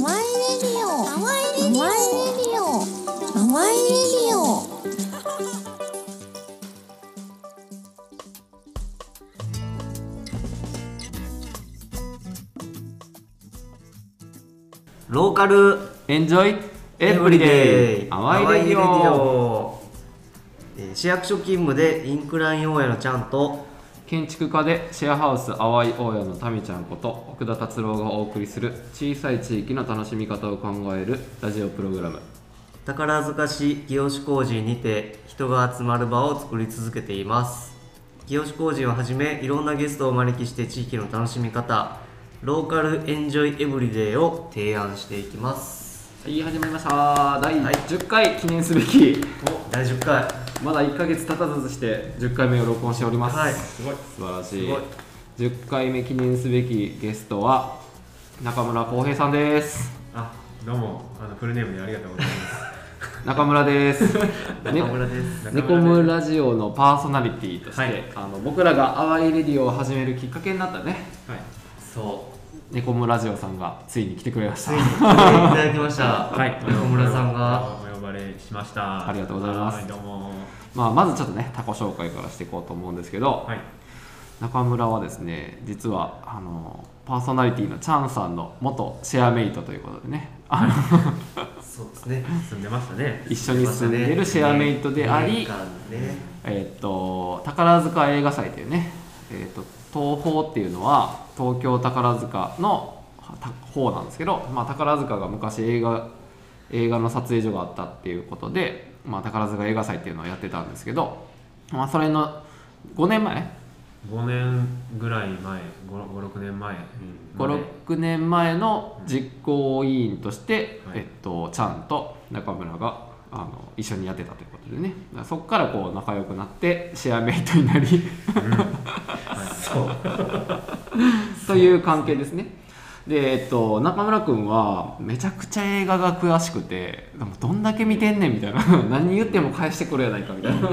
awai radio awai radio awai radio。local enjoy everyday 淡 awai radio。オえー市役所勤務でインクライン大家のちゃんと建築家でシェアハウス淡い大家のタミちゃんこと奥田達郎がお送りする小さい地域の楽しみ方を考えるラジオプログラム。宝塚市清志工事にて人が集まる場を作り続けています。清志工事をはじめいろんなゲストをお招きして地域の楽しみ方ローカルエンジョイエブリデイを提案していきます。はい始まりました。第はい。10回記念すべき。お第10回まだ1ヶ月経たずして10回目を録音しております、はい。すごい素晴らしい。すごい。10回目記念すべきゲストは中村浩平さんです。あ、どうも、あのフルネームでありがとうございます。中村です。中村です。ネコムラジオのパーソナリティとして、はい。あの僕らが淡いレディオを始めるきっかけになったね。はい。そネコムラジオさんがついに来てくれました。うついに来ていただきました。はい、中村さんがお呼ばれしました。ありがとうございますはい、どうも。まあ、まずちょっとね他己紹介からしていこうと思うんですけど、はい。中村はですね実はあのパーソナリティのチャンさんの元シェアメイトということでねあのそうですね住んでましたね。一緒に住んでるシェアメイトであり、年間ねえっと宝塚映画祭というね、えっと東宝っていうのは東京宝塚のた方なんですけど、まあ、宝塚が昔映画映画の撮影所があったっていうことで、まあ、宝塚映画祭っていうのをやってたんですけど、まあ、それの5年前？5年ぐらい前、5、6年前まで。56年前の実行委員として、はい。えっと、ちゃんと中村があの一緒にやってたということでね。そこからこう仲良くなってシェアメイトになり。そう。という関係ですねで、えっと、中村君はめちゃくちゃ映画が詳しくてでもどんだけ見てんねんみたいな。何言っても返してくれやないかみたいな。っ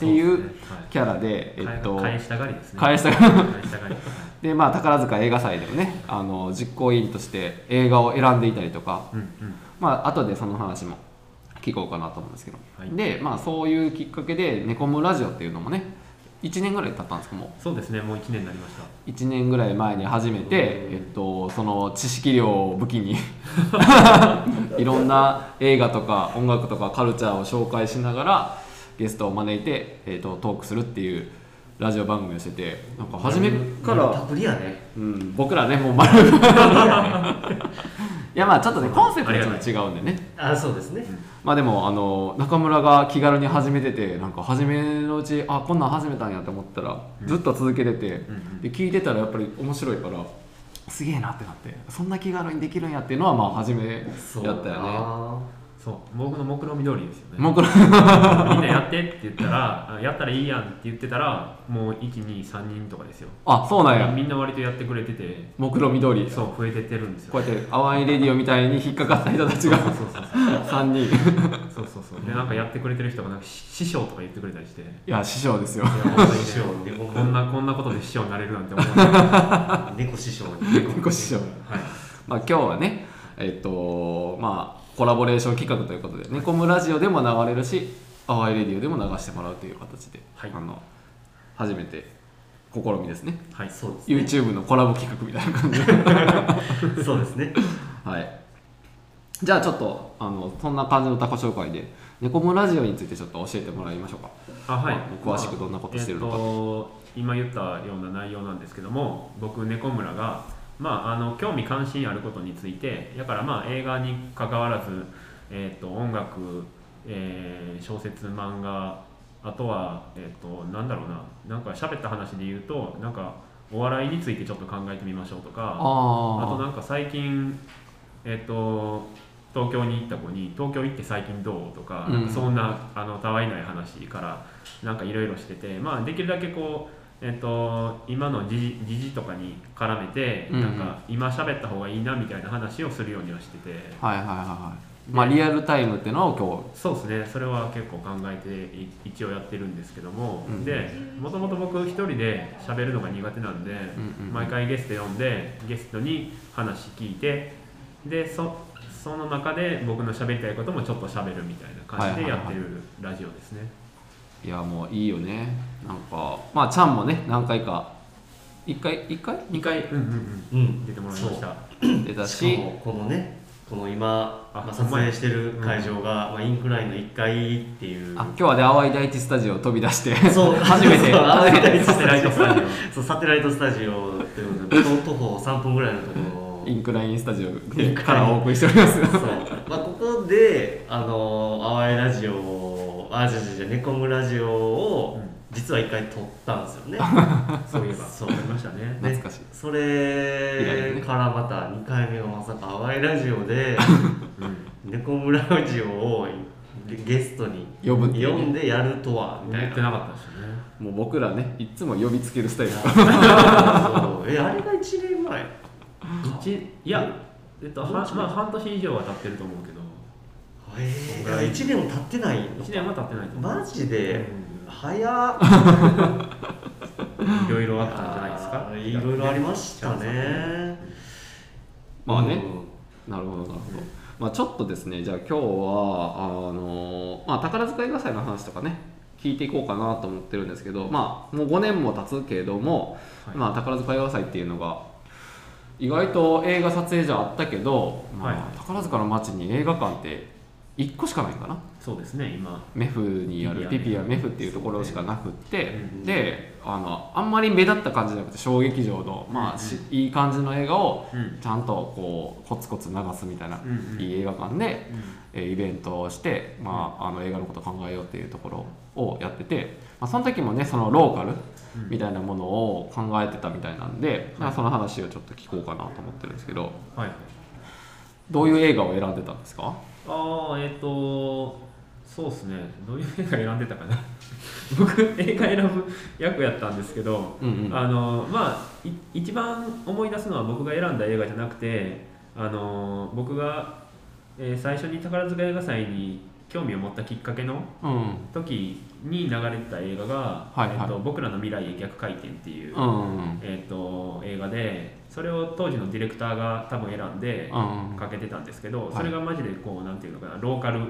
ていうキャラで、えっと、返したがりですね。返した返したがり。でまあ宝塚映画祭でもねあの実行委員として映画を選んでいたりとか、うんうん。まあ後でその話も聞こうかなと思うんですけど、はい。でまあそういうきっかけで「ネコムラジオ」っていうのもね1年ぐらい経ったんですけどもそうですね、もう1年になりました。1年ぐらい前に始めて、えっと、その知識量を武器に いろんな映画とか音楽とかカルチャーを紹介しながらゲストを招いて、えっと、トークするっていうラジオ番組をしててなんか初めから、パクリやね。うん、僕らねもう丸 いやまあちょっとねコンセプトがちょっと違うんでね。あそうですねまあでもあの中村が気軽に始めててなんか初めのうちあこんなん始めたんやと思ったらずっと続けてて、で聞いてたらやっぱり面白いからすげえなってなってそんな気軽にできるんやっていうのはまあ初めやそうったよねそう、僕の目論見通りですよね。もうこれみんなやってって言ったら、あやったらいいやんって言ってたら、もう1、2、3人とかですよ。あそうなんや。みんな割とやってくれてて、目論見通りそう、増えてってるんですよ。こうやって淡いレディオみたいに引っかかった人たちがそうそうそうそう。3人。いそうそうそう。でなんかやってくれてる人がなんかし師匠とか言ってくれたりして。いや師匠ですよ。や本当にね師匠。猫 こんなこんなことで師匠になれるなんて思わない。猫師匠猫師匠。はい。まあ今日はねえっとまあコラボレーション企画ということで「ネコムラジオ」でも流れるし「淡いレディオ」でも流してもらうという形で、はい。あの初めて試みですね。はいそうですね。YouTube のコラボ企画みたいな感じ。で そうですね。はい。じゃあちょっとあのそんな感じのタコ紹介でネコムラジオについてちょっと教えてもらいましょうか。あはい。詳しくどんなことしてるのか。まあえっと今言ったような内容なんですけども僕猫村がまああの興味関心あることについてだからまあ映画に関わらずえっと音楽、えー小説漫画あとはえっとなんだろうななんか喋った話で言うとなんかお笑いについてちょっと考えてみましょうとかあとあなんか最近えっ、と東京に行った子に「東京行って最近どう?」とか,、うんそんなあのたわいない話からなんかいろいろしててまあできるだけこうえっ、と今の時事とかに絡めて、うんうん。なんか今喋った方がいいなみたいな話をするようにはしてて。あはいはいはいはい。まあリアルタイムっていうのを今そうですね。それは結構考えてい一応やってるんですけども、うんでもともと僕一人で喋るのが苦手なんで、うんうん毎回ゲスト呼んでゲストに話聞いてでそその中で僕の喋りたいこともちょっと喋るみたいな感じでやってるラジオですね、いやもういいよね。なんかまあちゃんもね何回か1回1回？2回、うんうんううん。ん、出てもらいました。出たし。しかもこのねこの今、あまあ、撮影してる会場が、まあ、インクラインの1階っていう。あ今日はね淡い第一スタジオを飛び出して。そう。初めて。そう初めてサテライトスタジそうサテライトスタジオっていうことで徒徒歩3分ぐらいのところインクラインスタジオからお送りしております。そう、まあ、ここであの淡いラジオをあじゃじゃじゃネコムラジオを実は1回撮ったんですよね。そういえば。そうありましたね。懐かしい。それからまた2回目がまさか淡いラジオでうん。ネコムラジオをゲストに呼ぶね。呼んでやるとはみたいな。言ってなかったですよね。もう僕らねいつも呼びつけるスタイル。そうえあれが1年前一いやえっとはまあ半年以上は経ってると思うけどえー、1年も経ってないの？1年は経ってないマジで？うん。早っ。いろいろあったんじゃないですか？いろいろありましたね。まあね。うん。なるほどなるほど、まあ、ちょっとですねじゃあ今日はあの、まあ、宝塚映画祭の話とかね聞いていこうかなと思ってるんですけどまあもう5年も経つけれども、はい。まあ、宝塚映画祭っていうのが意外と映画撮影じゃあったけど、まあはい。宝塚の街に映画館って1個しかないんかな？そうですね今。メフにあるピピピアメフっていうところしかなくって、うんであのあんまり目立った感じじゃなくて小劇場の、まあしいい感じの映画をうん。ちゃんとこうコツコツ流すみたいな、うんうん。いい映画館で、うん。えーイベントをして、まあ、あの映画のこと考えようっていうところをやってて、まあ、その時もねそのローカルうん。みたいなものを考えてたみたいなんで、まあ、その話をちょっと聞こうかなと思ってるんですけどはい。どういう映画を選んでたんですか？ああえっ、とそうですね。どういう映画選んでたかな。僕映画選ぶ役やったんですけど、うんうん。あのまあい一番思い出すのは僕が選んだ映画じゃなくてあの僕が、えー最初に宝塚映画祭に興味を持ったきっかけのうん。時に流れてた映画が「はいはい。えっと僕らの未来へ逆回転」っていう、うん。えっと映画でそれを当時のディレクターが多分選んでうんかけてたんですけど、い。それがマジでこうなんていうのかなローカル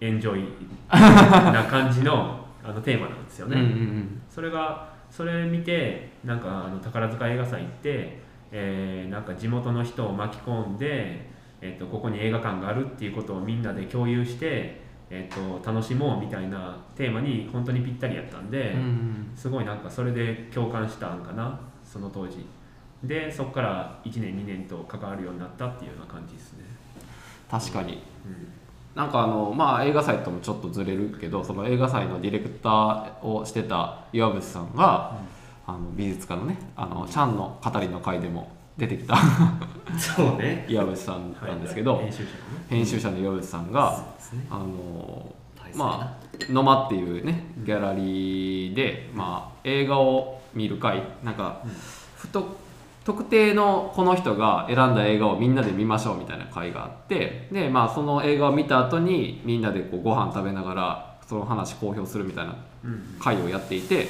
エンジョイな感じの あのテーマなんですよね。うんうんそれがそれ見てなんかあの宝塚映画祭行って、えーなんか地元の人を巻き込んで、えっとここに映画館があるっていうことをみんなで共有して、えっと楽しもうみたいなテーマに本当にぴったりやったんで、うんうん。すごいなんかそれで共感したんかなその当時でそこから1年2年と関わるようになったっていうような感じですね、確かに。うん。なんかあのまあ映画祭ともちょっとずれるけどその映画祭のディレクターをしてた岩渕さんが、あの美術家のねあのチャンの語りの会でも出てきた。そうね。岩渕さんなんですけど、編集者のね。編集者の岩渕さんが、そうですね。あのまあ野間っていうねギャラリーで、まあ、映画を見る会。なんか、ふと特定のこの人が選んだ映画をみんなで見ましょうみたいな会があってで、まあ、その映画を見た後にみんなでこうご飯食べながらその話公表するみたいなうん会をやっていて、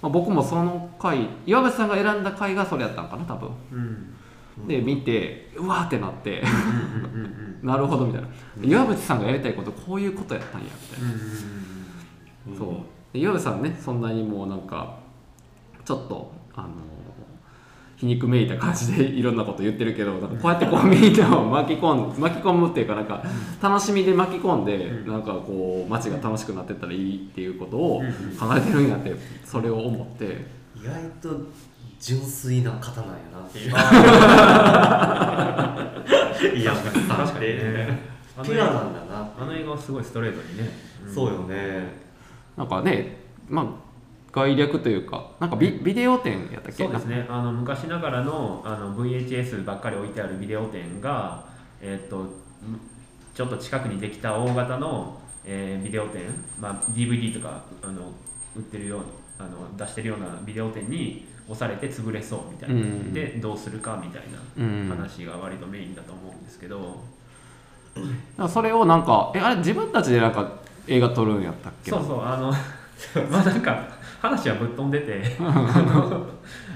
まあ、僕もその回岩渕さんが選んだ回がそれやったんかな多分。うん。で見てうわーってなってうんうんうんなるほどみたいな。岩渕さんがやりたいことこういうことやったんやみたいな。うんそう。で岩部さんねそんなにもうなんかちょっとあの皮肉めいた感じでいろんなこと言ってるけどなんかこうやってこうみんなを巻き込ん 巻き込むっていうかなんか楽しみで巻き込んでうんなんかこう街が楽しくなってったらいいっていうことを考えてるんやってそれを思って。意外と純粋な方なんやなっていう。いや確か確かにね。ピュアなんだなあの映画はすごいストレートにね、ん。そうよね。なんかねまあ概略というかなんかビビデオ店やったっけ？そうですね。あの昔ながらのあの VHS ばっかり置いてあるビデオ店が、えーっとむちょっと近くにできた大型の、えービデオ店、まあ、DVD とかあの売ってるようなあの出してるようなビデオ店に押されて潰れそうみたいな、うん。でどうするかみたいうん。な話が割とメインだと思うんですけど、だからそれをなんかえあれ自分たちでなんか映画撮るんやったっけ？そうそうあの まあなんか話はぶっ飛んでて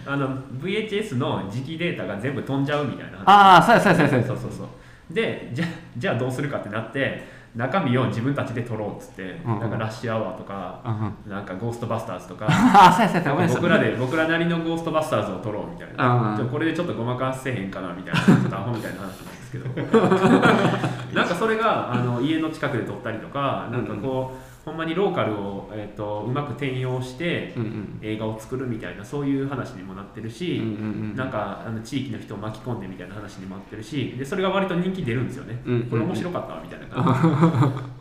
あの VHS の磁気データが全部飛んじゃうみたいな話。ああそうやそうやそうやそうや。そうそうそうでじゃじゃあどうするかってなって中身を自分たちで撮ろうっつって、うんうん。なんかラッシュアワーとか、うんなんかゴーストバスターズとか 僕らで僕らなりのゴーストバスターズを撮ろうみたいな、うんこれでちょっとごまかせへんかなみたいなちょっとアホみたいな話なんですけど。なんかそれがあの家の近くで撮ったりとかなんかこう、ほんまにローカルを、えー、とうまく転用してうんうん。映画を作るみたいなそういう話にもなってるし、うんうんうんなんかあの地域の人を巻き込んでみたいな話にもなってるしでそれが割と人気出るんですよね、うんうんこれ面白かったわみたいな感じ。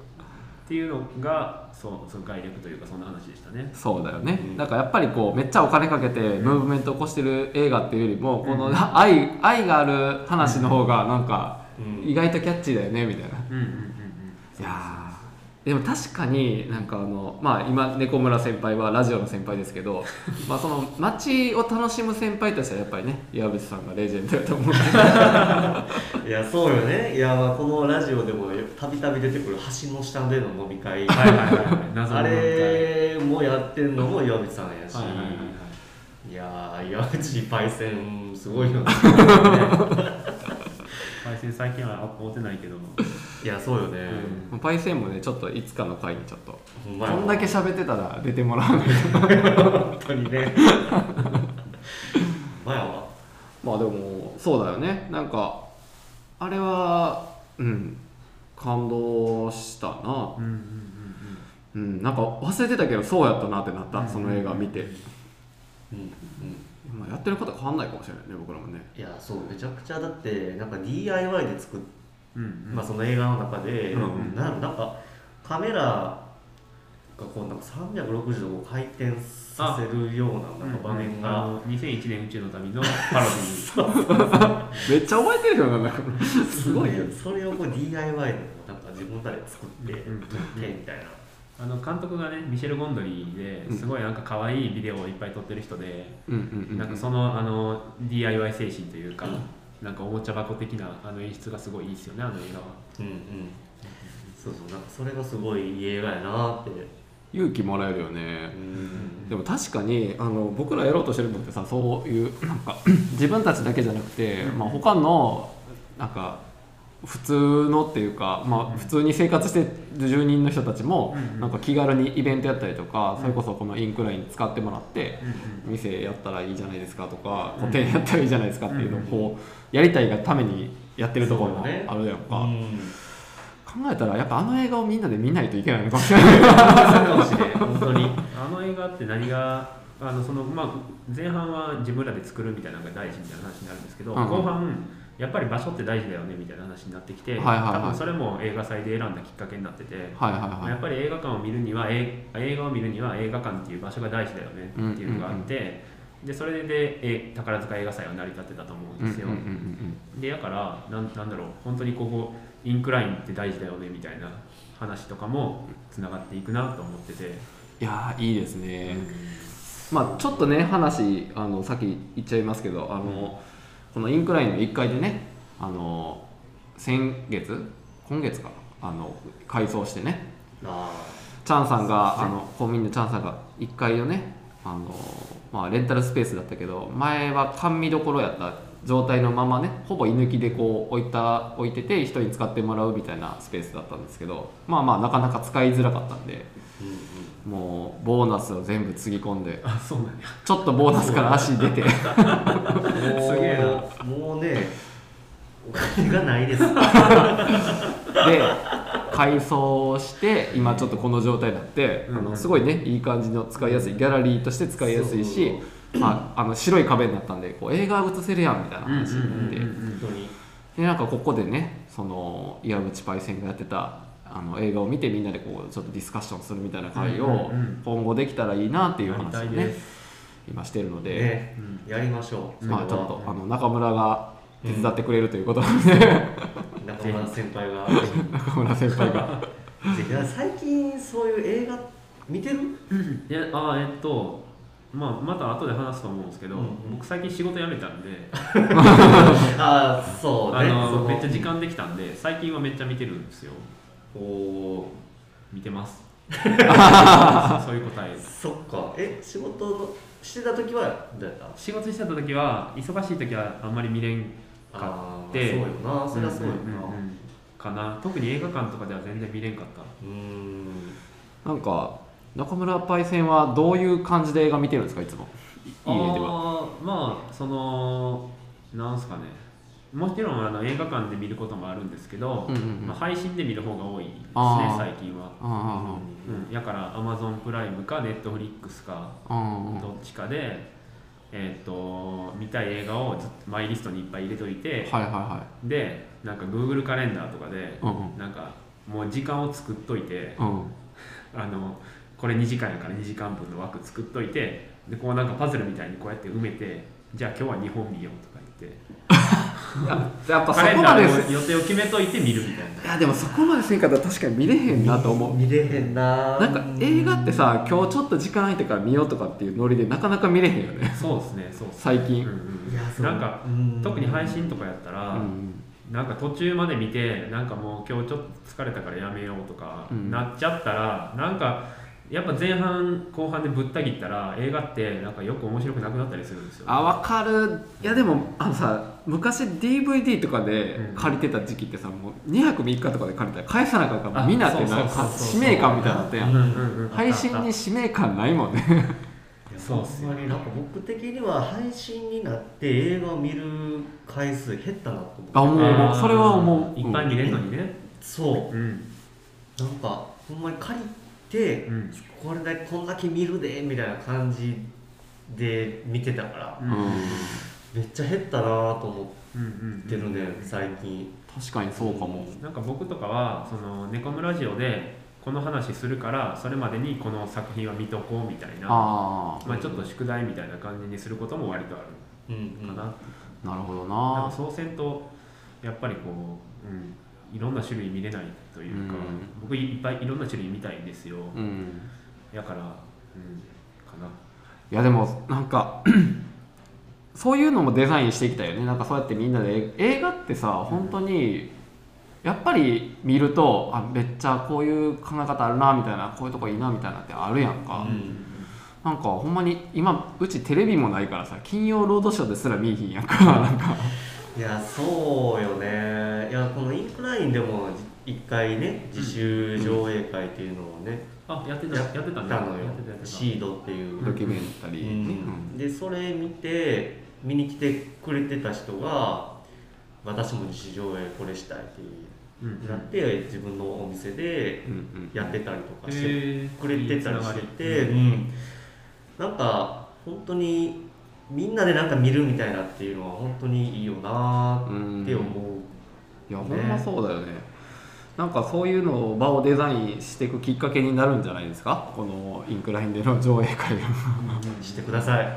っていうのがそうそう概略というかそんな話でしたね。そうだよね、うん。だからやっぱりこうめっちゃお金かけてムーブメントを起こしてる映画っていうよりも、この愛愛がある話の方がなんかうん。意外とキャッチーだよねみたいな、うんうんうんうん。いやーでも確かになんかあのまあ今猫村先輩はラジオの先輩ですけど まあその街を楽しむ先輩としてはやっぱりね岩渕さんがレジェンドだと思う。ん でいやそうよね。いやまあこのラジオでもたびたび出てくる橋の下での飲み会。あれもやってんのも岩渕さんやし、はいやー岩渕パイセンすごいよね。配線最近は会ってないけどいやそうよね、パイセンもねちょっといつかの回にちょっと。こんだけ喋ってたら出てもらわないと。本当にね。まやわ。まあでもそうだよね。なんかあれはうん。感動したな。うんうんうんうん。なんか忘れてたけどそうやったなってなった。その映画見て、うんうんまあ、やってること変わんないかもしれないね僕らもね。いやそう。めちゃくちゃだってなんか DIY で作っ、うんうんうん。まあ、その映画の中で、うんうん。なんなんかカメラがこうなんか360度回転させるようななんか場面あが、の2001年宇宙の旅のパロディ。めっちゃ覚えてるよなんだか。すごいよそれをこう DIY でなんか自分たちで作ってみたいな、あの監督がねミシェル・ゴンドリーですごいなんか可愛いビデオをいっぱい撮ってる人で、うんうんうんなんかそのあの DIY 精神というか、なんかおもちゃ箱的なあの演出がすごいいいですよねあの映画は。うんうん。そうそう。なんかそれがすごいいい映画やなって。勇気もらえるよね。うん。でも確かにあの僕らやろうとしてるのってさそういうなんか 自分たちだけじゃなくて、まあ、他のなんか普通のっていうか、まあ、普通に生活してる住人の人たちもなんか気軽にイベントやったりとかそれこそこのインクライン使ってもらってうん店やったらいいじゃないですかとかうん個展やったらいいじゃないですかっていうのをこうやりたいがためにやってるところもあるやんか。うん考えたらやっぱあの映画をみんなで見ないといけないのかもしれない。あの映画って何があのその、まあ、前半は自分らで作るみたいなのが大事みたいな話になるんですけど、後半やっぱり場所って大事だよねみたいな話になってきて、はいはいはい。多分それも映画祭で選んだきっかけになってて、はいはいはい。やっぱり映画館を見るには映映画を見るには映画館っていう場所が大事だよねっていうのがあって、でそれでえ宝塚映画祭は成り立ってたと思うんですよ。うんうんうんうんでやからなんなんだろう本当にここインクラインって大事だよねみたいな話とかもつながっていくなと思ってて、いやーいいですね、まあちょっとね話あのさっき言っちゃいますけどあの、このインクラインの1階でねあの先月今月かあの改装してねあチャンさんがあの公民のチャンさんが1階をねあの、まあ、レンタルスペースだったけど前は甘味どころやった状態のままねほぼ居抜きでこう置いた置いてて人に使ってもらうみたいなスペースだったんですけどまあまあなかなか使いづらかったんでーうんもうボーナスを全部つぎ込んであそうなんや。ちょっとボーナスから足出て。すげえもうねお金がないです。で改装して今ちょっとこの状態になって、うん。あのすごいねいい感じの使いやすいギャラリーとして使いやすいしまあ、あの白い壁になったんでこう映画映せるやんみたいな話になって、でなんかここでねその岩渕パイセンがやってたあの映画を見てみんなでこうちょっとディスカッションするみたいな会をうんうんうん。今後できたらいいなっていう話をね今してるので、ね。うん。やりましょう。まあちょっとあの中村が手伝ってくれるということなんで、中村先輩が。中村先輩が。最近そういう映画見てる？いやあえっとまあまた後で話すと思うんですけど、うんうん。僕最近仕事辞めたんで。ああそうあねそのの。めっちゃ時間できたんで最近はめっちゃ見てるんですよおー見てます。そういう答えそっか。え仕事のしてた時はどうやった？仕事してた時は忙しい時はあんまり見れんかあーでそうよな。そりゃそうよな。うんうんかな。特に映画館とかでは全然見れんかった。うーん。なんか中村パイセンはどういう感じで映画見てるんですか？いつも。い家ではまあそのなんすかねもちろんあの映画館で見ることもあるんですけど、うんうんうん。まあ、配信で見る方が多いですね最近は、あうん、やから Amazon プライムか Netflix かあうんうんどっちかで、えー、と見たい映画をずっとマイリストにいっぱい入れといて、はいはいはでなんか Google カレンダーとかで、いうんうん。なんかもう時間を作っといて、うん。あのこれ2時間やから2時間分の枠作っといてでこうなんかパズルみたいにこうやって埋めてじゃあ今日は2本見ようとか言って やっぱそこまで予定を決めといて見るみたいな。いやでもそこまでせんかったら確かに見れへんなと思う。見れへんな。なんか映画ってさ今日ちょっと時間空いてから見ようとかっていうノリでなかなか見れへんよね。そうですねそうね。最近。うんうんいやそう。なんかうん特に配信とかやったら、うん。なんか途中まで見てなんかもう今日ちょっと疲れたからやめようとかうん。なっちゃったら、なんかやっぱ前半後半でぶった切ったら映画ってなんかよく面白くなくなったりするんですよ、あ分かる。いやでもあのさ昔 DVD とかでうん借りてた時期ってさもう2泊3日とかで借りたら返さなあかんからあみんなってなんか使命感みたいになったやうんんうんうん。配信に使命感ないもんね。いやそうっすよなんか僕的には配信になって映画を見る回数減ったなと思って。あ思うそれは思う。いっぱい見れるのにね。そう。うん。なんかほんまに借りて、うん。これだけこんだけ見るでみたいな感じで見てたから、うん。めっちゃ減ったなと思うんうんってるね、最近。確かにそうかも。なんか僕とかはそのネコムラジオでこの話するからそれまでにこの作品は見とこうみたいなあまあ、ちょっと宿題みたいな感じにすることも割とあるうんうん。かな、るほどな。なんかそうせんとやっぱりこう、うん、いろんな種類見れないというか、うん。僕いっぱいいろんな種類見たいんですよ、うん。だから、うん、かな。いやでもなんか そういうのもデザインしていきたいよね。なんかそうやってみんなで。映画ってさ本当にやっぱり見るとあめっちゃこういう考え方あるなみたいなこういうとこいいなみたいなってあるやんか、うん。なんかほんまに今うちテレビもないからさ金曜ロードショーですら見えひんやんか。なんかいやそうよね。いやこのインクラインでも一回ね自主上映会っていうのをね、あやってたややってたのよ。シードっていう、ドキュメンタリー。ね、うん。でそれ見て見に来てくれてた人が私も自主上映これしたいってうんなって自分のお店でやってたりとかしてくれてたりしてて、なんか本当にみんなでなんか見るみたいなっていうのは本当にいいよなうんって思う、いやねほんまそうだよね。なんかそういうのを場をデザインしていくきっかけになるんじゃないですか？このインクラインでの上映会が してください。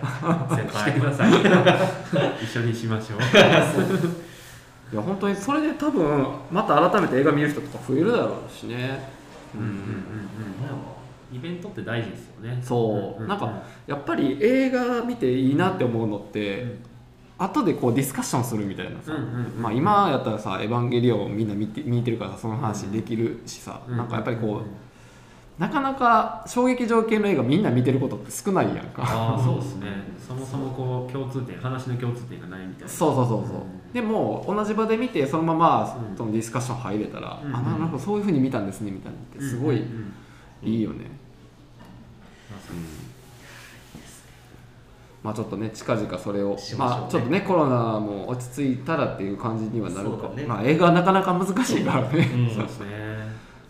先して輩ください。一緒にしましょう。いや本当にそれで多分また改めて映画見る人とか増えるだろうしね。うん。うんうんうんイベントって大事ですよね。そう、んなんかやっぱり映画見ていいなって思うのって、うん。後でこうディスカッションするみたいなさ、うんうんうん。まあ、今やったらさ「エヴァンゲリオン」みんな見て見てるからさその話できるしさ、なんかやっぱりこうなかなか衝撃場系の映画みんな見てることって少ないやんか。ああそうですね。そもそもこう共通点話の共通点がないみたいな。そうそうそうそう、うん。でも同じ場で見てそのままうんそのディスカッション入れたら、うんあなるほどそういうふうに見たんですねみたいなのってすごいうんうんうんいいよね、まさにまあちょっとね近々それをね。まあちょっとねコロナも落ち着いたらっていう感じにはなるか、ね。まあ映画はなかなか難しいからね、うんそうですね。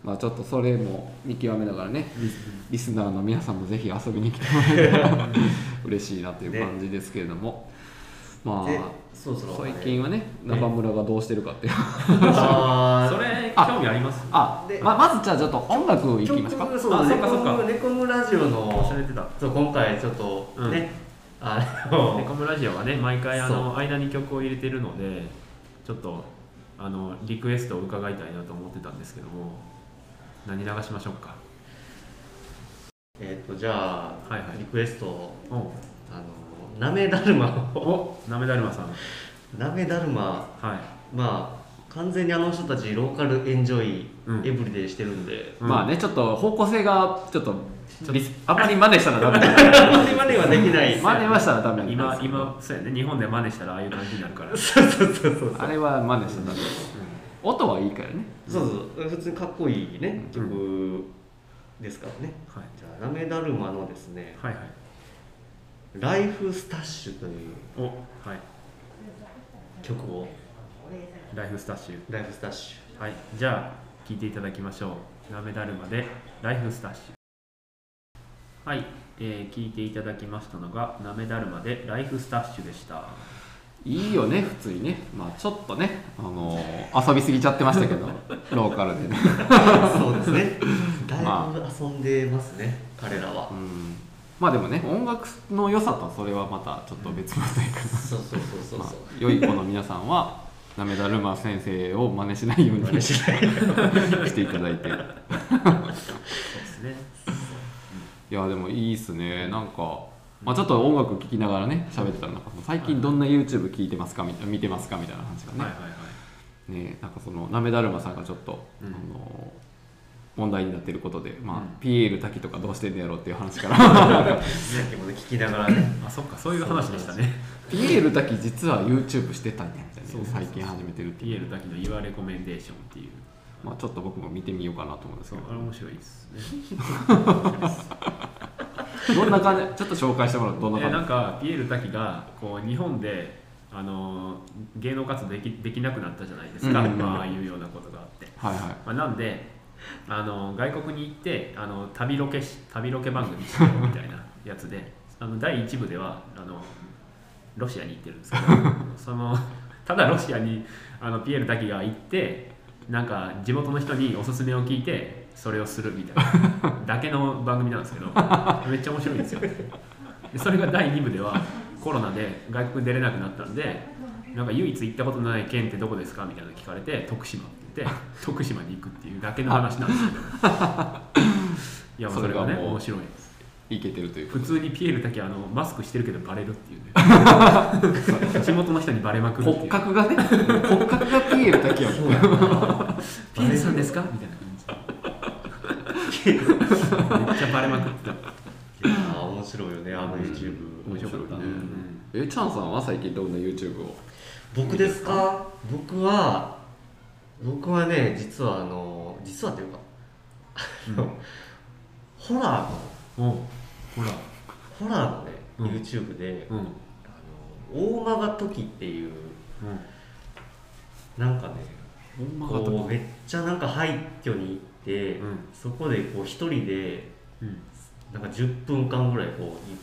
まあちょっとそれも見極めながらねリスナーの皆さんもぜひ遊びに来てもらえたら 嬉しいなという感じですけれども、まであそろそろ最近はね中村がどうしてるかっていう。あ それあ興味あります？であままずじゃあちょっと音楽いきますか。曲そうあそネっかそっか。コムネコムラジオの忘れてた。そう今回ちょっとうん。ね、あのネコムラジオはね毎回あのそ間に曲を入れてるのでちょっとあのリクエストを伺いたいなと思ってたんですけども何流しましょうか？えっ、とじゃあ、はいはい。リクエストをおあのなめだるまをおなめだるまさん。なめだるまはい。まあ完全にあの人たち local enjoy、うん。 everyday してるんで。まあねちょっと方向性がちょっとリスあまり真似したらダメ。あんまり真似はできない。真似はしたらダメ。今今そうやね。日本で真似したらああいう感じになるから。そうそうそうそうあれは真似したらダメ。音はいいからね。そうそう普通にかっこいいね曲ですからね、はい。じゃあなめだるまのですね。はいはい「LifeStash」というおはい。曲を。 LifeStash。LifeStash はい。じゃあ聴いていただきましょう。なめだるまで LifeStash。はい、えー、聞いていただきましたのがなめだるまで LifeStash でした。いいよね普通にね。まあちょっとねあのー遊びすぎちゃってましたけど。ローカルでね。ュ そうですね。だいまぶ遊んでますね、彼らは。うんまあでもね音楽の良さとそれはまたちょっと別物というか、そうそうそうそう。まあそう、良い子の皆さんはなめだるま先生を真似しないようにしていただいて。そうですね。いやでもいいっすね。なんか、まあ、ちょっと音楽聴きながらね喋ってたらなんか最近どんな YouTube 聞いてますかみたいな見てますかみたいな話がね,、はいはいはい。ねなんかそのなめだるまさんがちょっと、うん。あの問題になってることで、まあうん。ピエール滝とかどうしてんのやろうっていう話から。さっきもね聞きながらね。あそっかそういう話でしたね。ピエール滝実は YouTube してたんやみたいなそうそう。最近始めてるっていう。PL だけの Your Recommendation っていう。まあ、ちょっと僕も見てみようかなと思うんですけど。あれ面白いですね。どんな感じ？ちょっと紹介してもらう。とどんなえ感じ？なんかピエール滝がこう日本であの芸能活動できできなくなったじゃないですか、まあああいうようなことがあって、はいはい。まあ、なんであの外国に行ってあの旅ロケし旅ロケ番組しようみたいなやつで あの第1部ではあのロシアに行ってるんですけど そのただロシアにあのピエール滝が行ってなんか地元の人におすすめを聞いてそれをするみたいな だけの番組なんですけどめっちゃ面白いんですよ。でそれが第2部ではコロナで外国に出れなくなったんでなんか唯一行ったことのない県ってどこですかみたいなの聞かれて 徳島って言って徳島に行くっていうだけの話なんですけど。いやもうそれがね面白い。ですいけてるという普通にピエールだけあのマスクしてるけどバレるっていうね。地元の人にバレまくるっていう。骨格がね。骨格がピエール滝やもんピエールさんですかみたいな感じ。でめっちゃバレまくってた。いやー面白いよねあの YouTube 面白かった。ね、えチャンさんは最近どんな YouTube を？僕ですか？僕は僕はね実はあの実はというかあのホラーのうん、おほらホラーのね、うん。YouTube でうん。あの大間が時っていうなんかねこうめっちゃなんか廃墟に行って、うん。そこでこう一人でうん。なんか10分間ぐらいこうい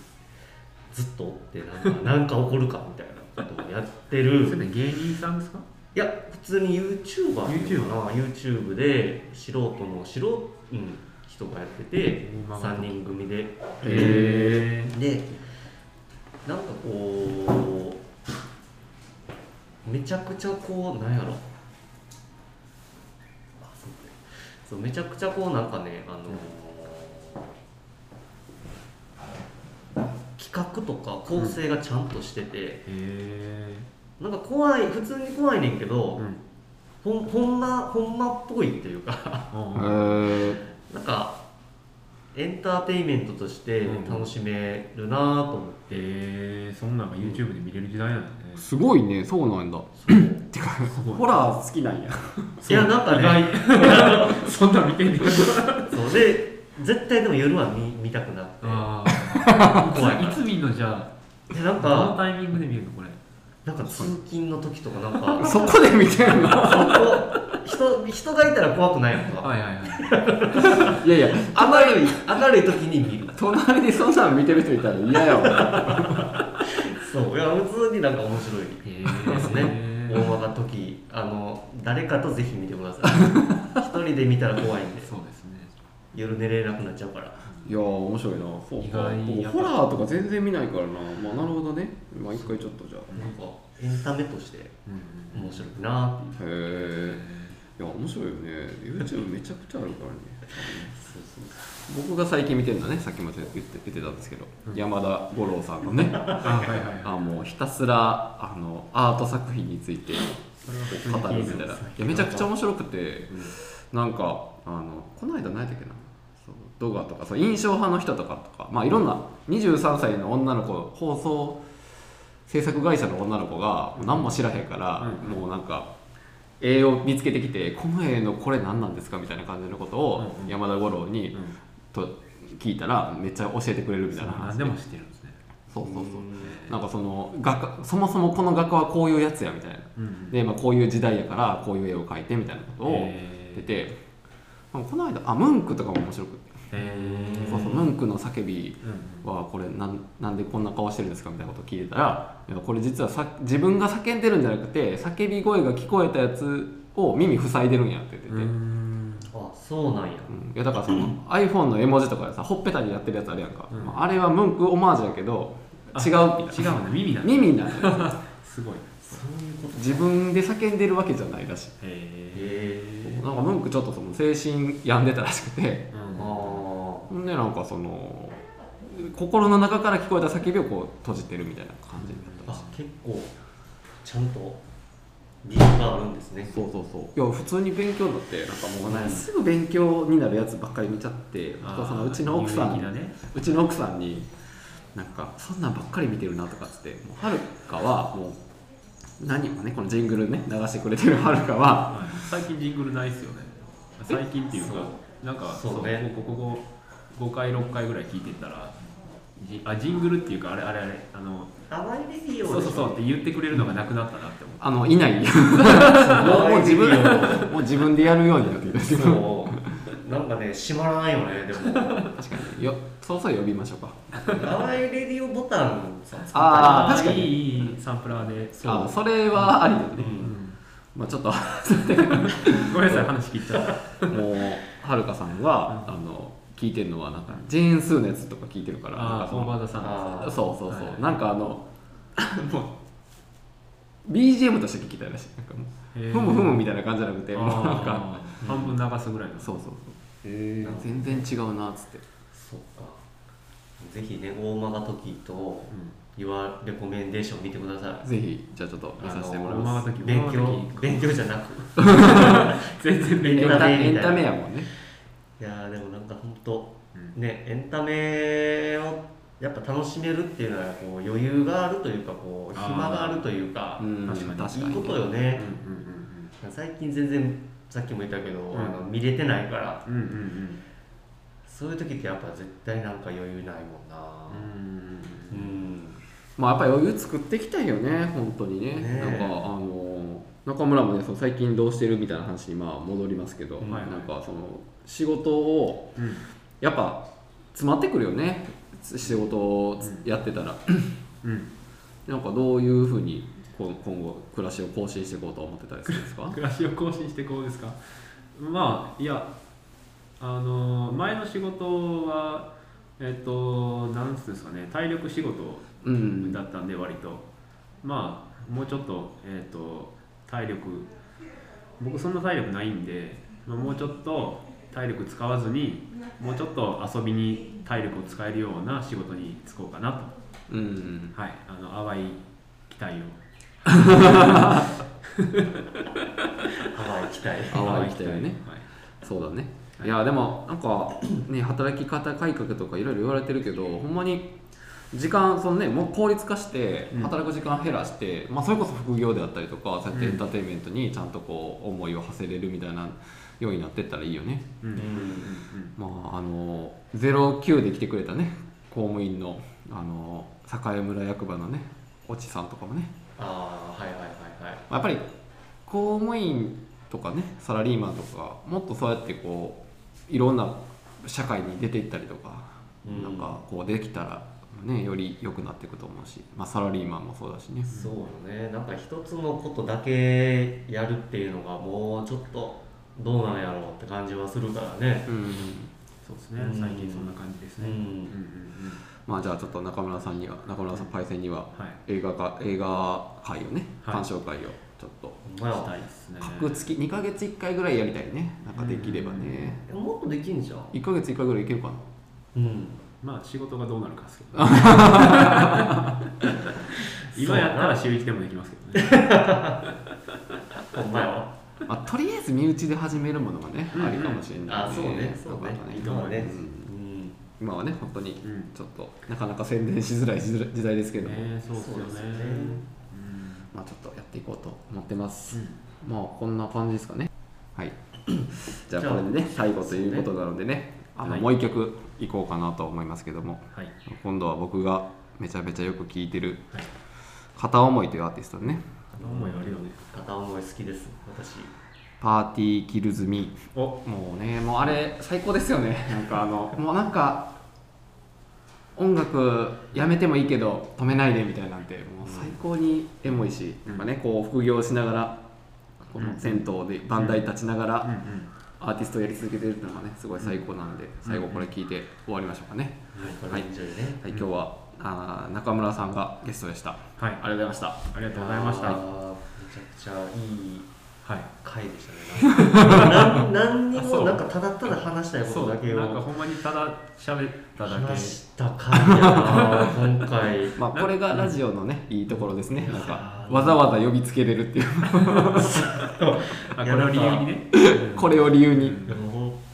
ずっとおってなんかなんか起こるかみたいなことをやってる。それね。芸人さんですか？いや普通に YouTuber っていうのかな。YouTube で素人の素人、うん、人がやってて大間が3人組で。へでなんかこうめちゃくちゃこうなんやろ。あそうめちゃくちゃこうなんかねあのー企画とか構成がちゃんとしてて、えへなんか怖い普通に怖いねんけど、うん。ほんほんまほんまっぽいっていうか なんかエンターテインメントとして楽しめるなと思って、えー、そんなんが YouTube で見れる時代なんだね。すごいね。そうなんだ。てかホラー好きなんや。いやなんかね。そんなん見てんねん。そう。で絶対でも夜は見見たくなっていいつ見んの？じゃでなんあどのかタイミングで見るの？これ。なんか通勤の時とかなんか。そこで見てるの？人人がいたら怖くないのか、はいはいはい。いやいや明るい明るい時に見る。隣でそんなん見てる人いたら嫌やわ。そういや普通になんか面白い。へですね。へ大間が時あの誰かとぜひ見てください。一人で見たら怖いんで。そうですね。夜寝れなくなっちゃうからいやー面白いな。そう意か外にやっぱ僕ホラーとか全然見ないからな。まあなるほどね。まあ一回ちょっとじゃあ。なんかエンタメとしてうん面白いなっていう。へえいや面白いよね。YouTube めちゃくちゃあるからね。僕が最近見てるのはねさっきも言って言ってたんですけど、山田五郎さんのね。あ はいはいはい。あもうひたすらあのアート作品について語るみたいな。いやめちゃくちゃ面白くて、なんかあのこの間何やったっけな。そう動画とかそう印象派の人とかとかまあいろんな23歳の女の子放送制作会社の女の子が何も知らへんから、うん。もうなんか絵を見つけてきてこの絵のこれ何なんですかみたいな感じのことをうんうん。山田五郎に、うん。と聞いたらめっちゃ教えてくれるみたいな。話何でも知ってるんですね。そうそうそう。なんかその画家そもそもこの画家はこういうやつやみたいな。うんで、まあ、こういう時代やからこういう絵を描いてみたいなことを出て、まあこの間あムンクとかも面白くて、そうそうムンクの叫びうん。はこれなんなんでこんな顔してるんですかみたいなことを聞いてたらいやこれ実はさ自分が叫んでるんじゃなくて叫び声が聞こえたやつを耳塞いでるんやって言ってて、ううん。んあそうなんや。いやだからその iPhone の絵文字とかでさほっぺたにやってるやつあるやんか、うん。まあ、あれはムンクオマージュやけど違うみたいな。違うね耳なんだ耳なんだよすごい。そういうこと自分で叫んでるわけじゃないらしい。へえへえなんかムンクちょっとその精神病んでたらしくて。ああほんでなんかその心の中から聞こえた叫びをこう閉じてるみたいな感じになったあ結構ちゃんと理由があるんですね。そうそうそう。いや普通に勉強だってなんかもうね、すぐ勉強になるやつばっかり見ちゃってあとそのうちの奥さんね。うちの奥さんになんかそんなんばっかり見てるなとかっつってもうはるかはもう何もねこのジングルね流してくれてるはるかははい。最近ジングルないっすよね。最近っていうかなんかそうね。ここここ5回6回ぐらい聞いてったらジあジングルっていうかあれあれあれあの淡いレディオそうそうそうって言ってくれるのがなくなったなって思ってあのいない。もう自分もう自分でやるようになってきたけどそう。なんかね閉まらないよねでも。確かに。よそうそう呼びましょうか。淡いレディオボタンさ作ったあー確かに。いいいいサンプラーでそう。あそれはありだね、うん。まあちょっと。ごめんなさい話聞いちゃった。もうはるかさんは、あの聞いてるのはなんかジェーン・スーのやつとか聞いてるからそうそうそう、はい。なんかあの もう BGM として聞きたいらしい。なんかもうふむふむみたいな感じじゃなくてもうなんか半分流すぐらいの。そうそうそう。全然違うなっつって。そっか。ぜひね大間が時とユアレコメンデーション見てください。ぜひじゃあちょっと見させてもらいます。勉強。勉強じゃなく。全然勉強エンタエンタメみたいな。エンタメやもんねいやーでもなんか本当うん。ねエンタメをやっぱ楽しめるっていうのはこう余裕があるというかこう暇があるというかうん。確かに。確かに。いいことよね。うんうん最近全然さっきも言ったけど、ん。あの見れてないから。うんうんうんそういう時ってやっぱ絶対なんか余裕ないもんな。うんうんまあやっぱり余裕作っていきたいよね本当にね。ねえ。なんかあの中村もねその最近どうしてるみたいな話にまあ戻りますけど、うん。なんかその仕事をうんやっぱ詰まってくるよね。仕事をやってたら、うん。なんかどういうふうに今後暮らしを更新していこうと思ってたりするんですか？暮らしを更新してこうですか？まあいやあの前の仕事はえっとなんつうんですかね。体力仕事うん。だったんで割と。まあもうちょっとえっと体力僕そんな体力ないんで、まあ、もうちょっと体力使わずにもうちょっと遊びに体力を使えるような仕事に就こうかなと。うん。はい。あの淡い期待を。ハワイ行きたい淡い期待 をね。はい。そうだね。いやでもなんかね働き方改革とかいろいろ言われてるけどほんまに時間そのねもう効率化してうん。働く時間減らして、まあ、それこそ副業であったりとかそうやってエンターテインメントにちゃんとこう思いを馳せれるみたいなようになってったらいいよね。うん。うんうんまああの09で来てくれたね公務員のあの栄村役場のね越智さんとかもね。ああはいはいはいはい。まあやっぱり公務員とかねサラリーマンとかもっとそうやってこういろんな社会に出ていったりとか、うん。なんかこうできたらねより良くなっていくと思うし、まあ、サラリーマンもそうだしね。そうよね。なんか一つのことだけやるっていうのがもうちょっとどうなんやろうって感じはするからね。うんそうですね。うん。最近そんな感じですね。うんうんうんうん。まあじゃあちょっと中村さんには中村さんパイセンにははい。映画か映画会をねはい。鑑賞会をちょっとしたいですね。各月2ヶ月1回ぐらいやりたいね。なんかできればね。えもっとできんじゃん。1ヶ月1回ぐらいいけるかな。うんまあ仕事がどうなるかですけど 今やったら週1でもできますけどね。ほんまあ、とりあえず身内で始めるものがね、うんありかもしれない。あそうね。そうね。なんか今はね。うん。うん。今はね本当にうん。ちょっとなかなか宣伝しづらい時代時代ですけども、ねそうっすよね。そうですよね。まあちょっとやっていこうと思ってます、うん。まあこんな感じですかね。はい。じゃあじゃあこれでね。最後ということなのでねあの、はい。もう一曲いこうかなと思いますけども。はい。今度は僕がめちゃめちゃよく聴いてるはい。片思いというアーティストでね。片思いあるよね。片思い好きです。私。パーティーキルズミ。お。もうねもうあれ最高ですよね。なんかあのもうなんか音楽やめてもいいけど止めないでみたいなんて。もう最高にエモいし、うん。なんかねこう副業しながらこの銭湯でバンダイ立ちながらうんうんアーティストをやり続けてるっていうのがねすごい最高なんで最後これ聞いて終わりましょうかね、これエンジョイね。はい、今日はあー中村さんがゲストでした。はい。ありがとうございました。ありがとうございました。めちゃくちゃいいはい。回でしたね。なん 何にもなんかただただ話したいことだけを。なんかほんまにただ喋っただけ。話した回やな今回。まあこれがラジオのねいいところですね。なんかわざわざ呼びつけれるっていう。あこれを理由にね。これを理由に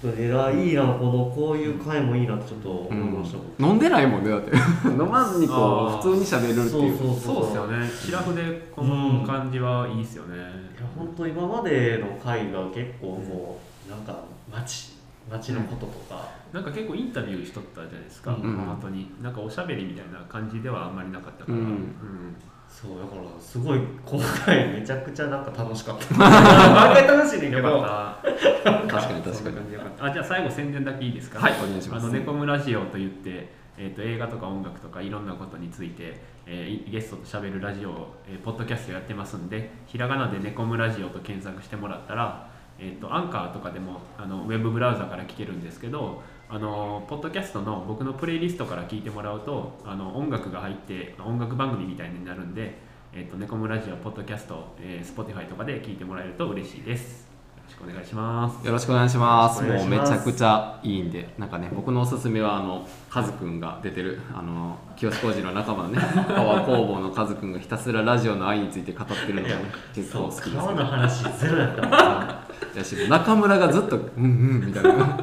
でも本当にあいいなこのこういう回もいいなってちょっと思いました、飲んでないもんねだって。飲まずにこう普通に喋るっていう。そうそうそうっすよね。シラフでこの感じはいいっすよね。いや本当今までの回が結構こう、なんか街街のこととか、なんか結構インタビューしとったじゃないですか、うん。本当に。なんかおしゃべりみたいな感じではあんまりなかったから、うん。うんそうだからすごい今回めちゃくちゃなんか楽しかった。毎回楽しいねんけよどかった確かに。確かにかったあじゃあ最後宣伝だけいいですか？はいお願いします。あのネコムラジオといって、えー、と映画とか音楽とかいろんなことについて、えーゲストとしゃべるラジオを、えーポッドキャストやってますんでひらがなでネコムラジオと検索してもらったら、えー、とアンカーとかでもあのウェブブラウザから聞けるんですけどあのポッドキャストの僕のプレイリストから聞いてもらうとあの音楽が入って音楽番組みたいになるんで、えー、とネコムラジオポッドキャスト、えー、Spotify とかで聞いてもらえると嬉しいです。よろしくお願いします。よろしくお願いします。もうめちゃくちゃいいんでなんかね僕のおすすめはあのカズくんが出てるあの清志工事の仲間のね パワー工房のカズくんがひたすらラジオの愛について語ってるのがね結構好きです川の話ゼロやったやし中村がずっと「うんうん」みたいな。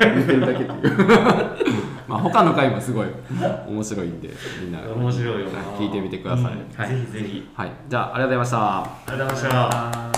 言ってるだけっていう。まあ他の回もすごい面白いんでみんな。面白いよな。聞いてみてください、うん。ぜひぜひ。はい。じゃあありがとうございました。ありがとうございました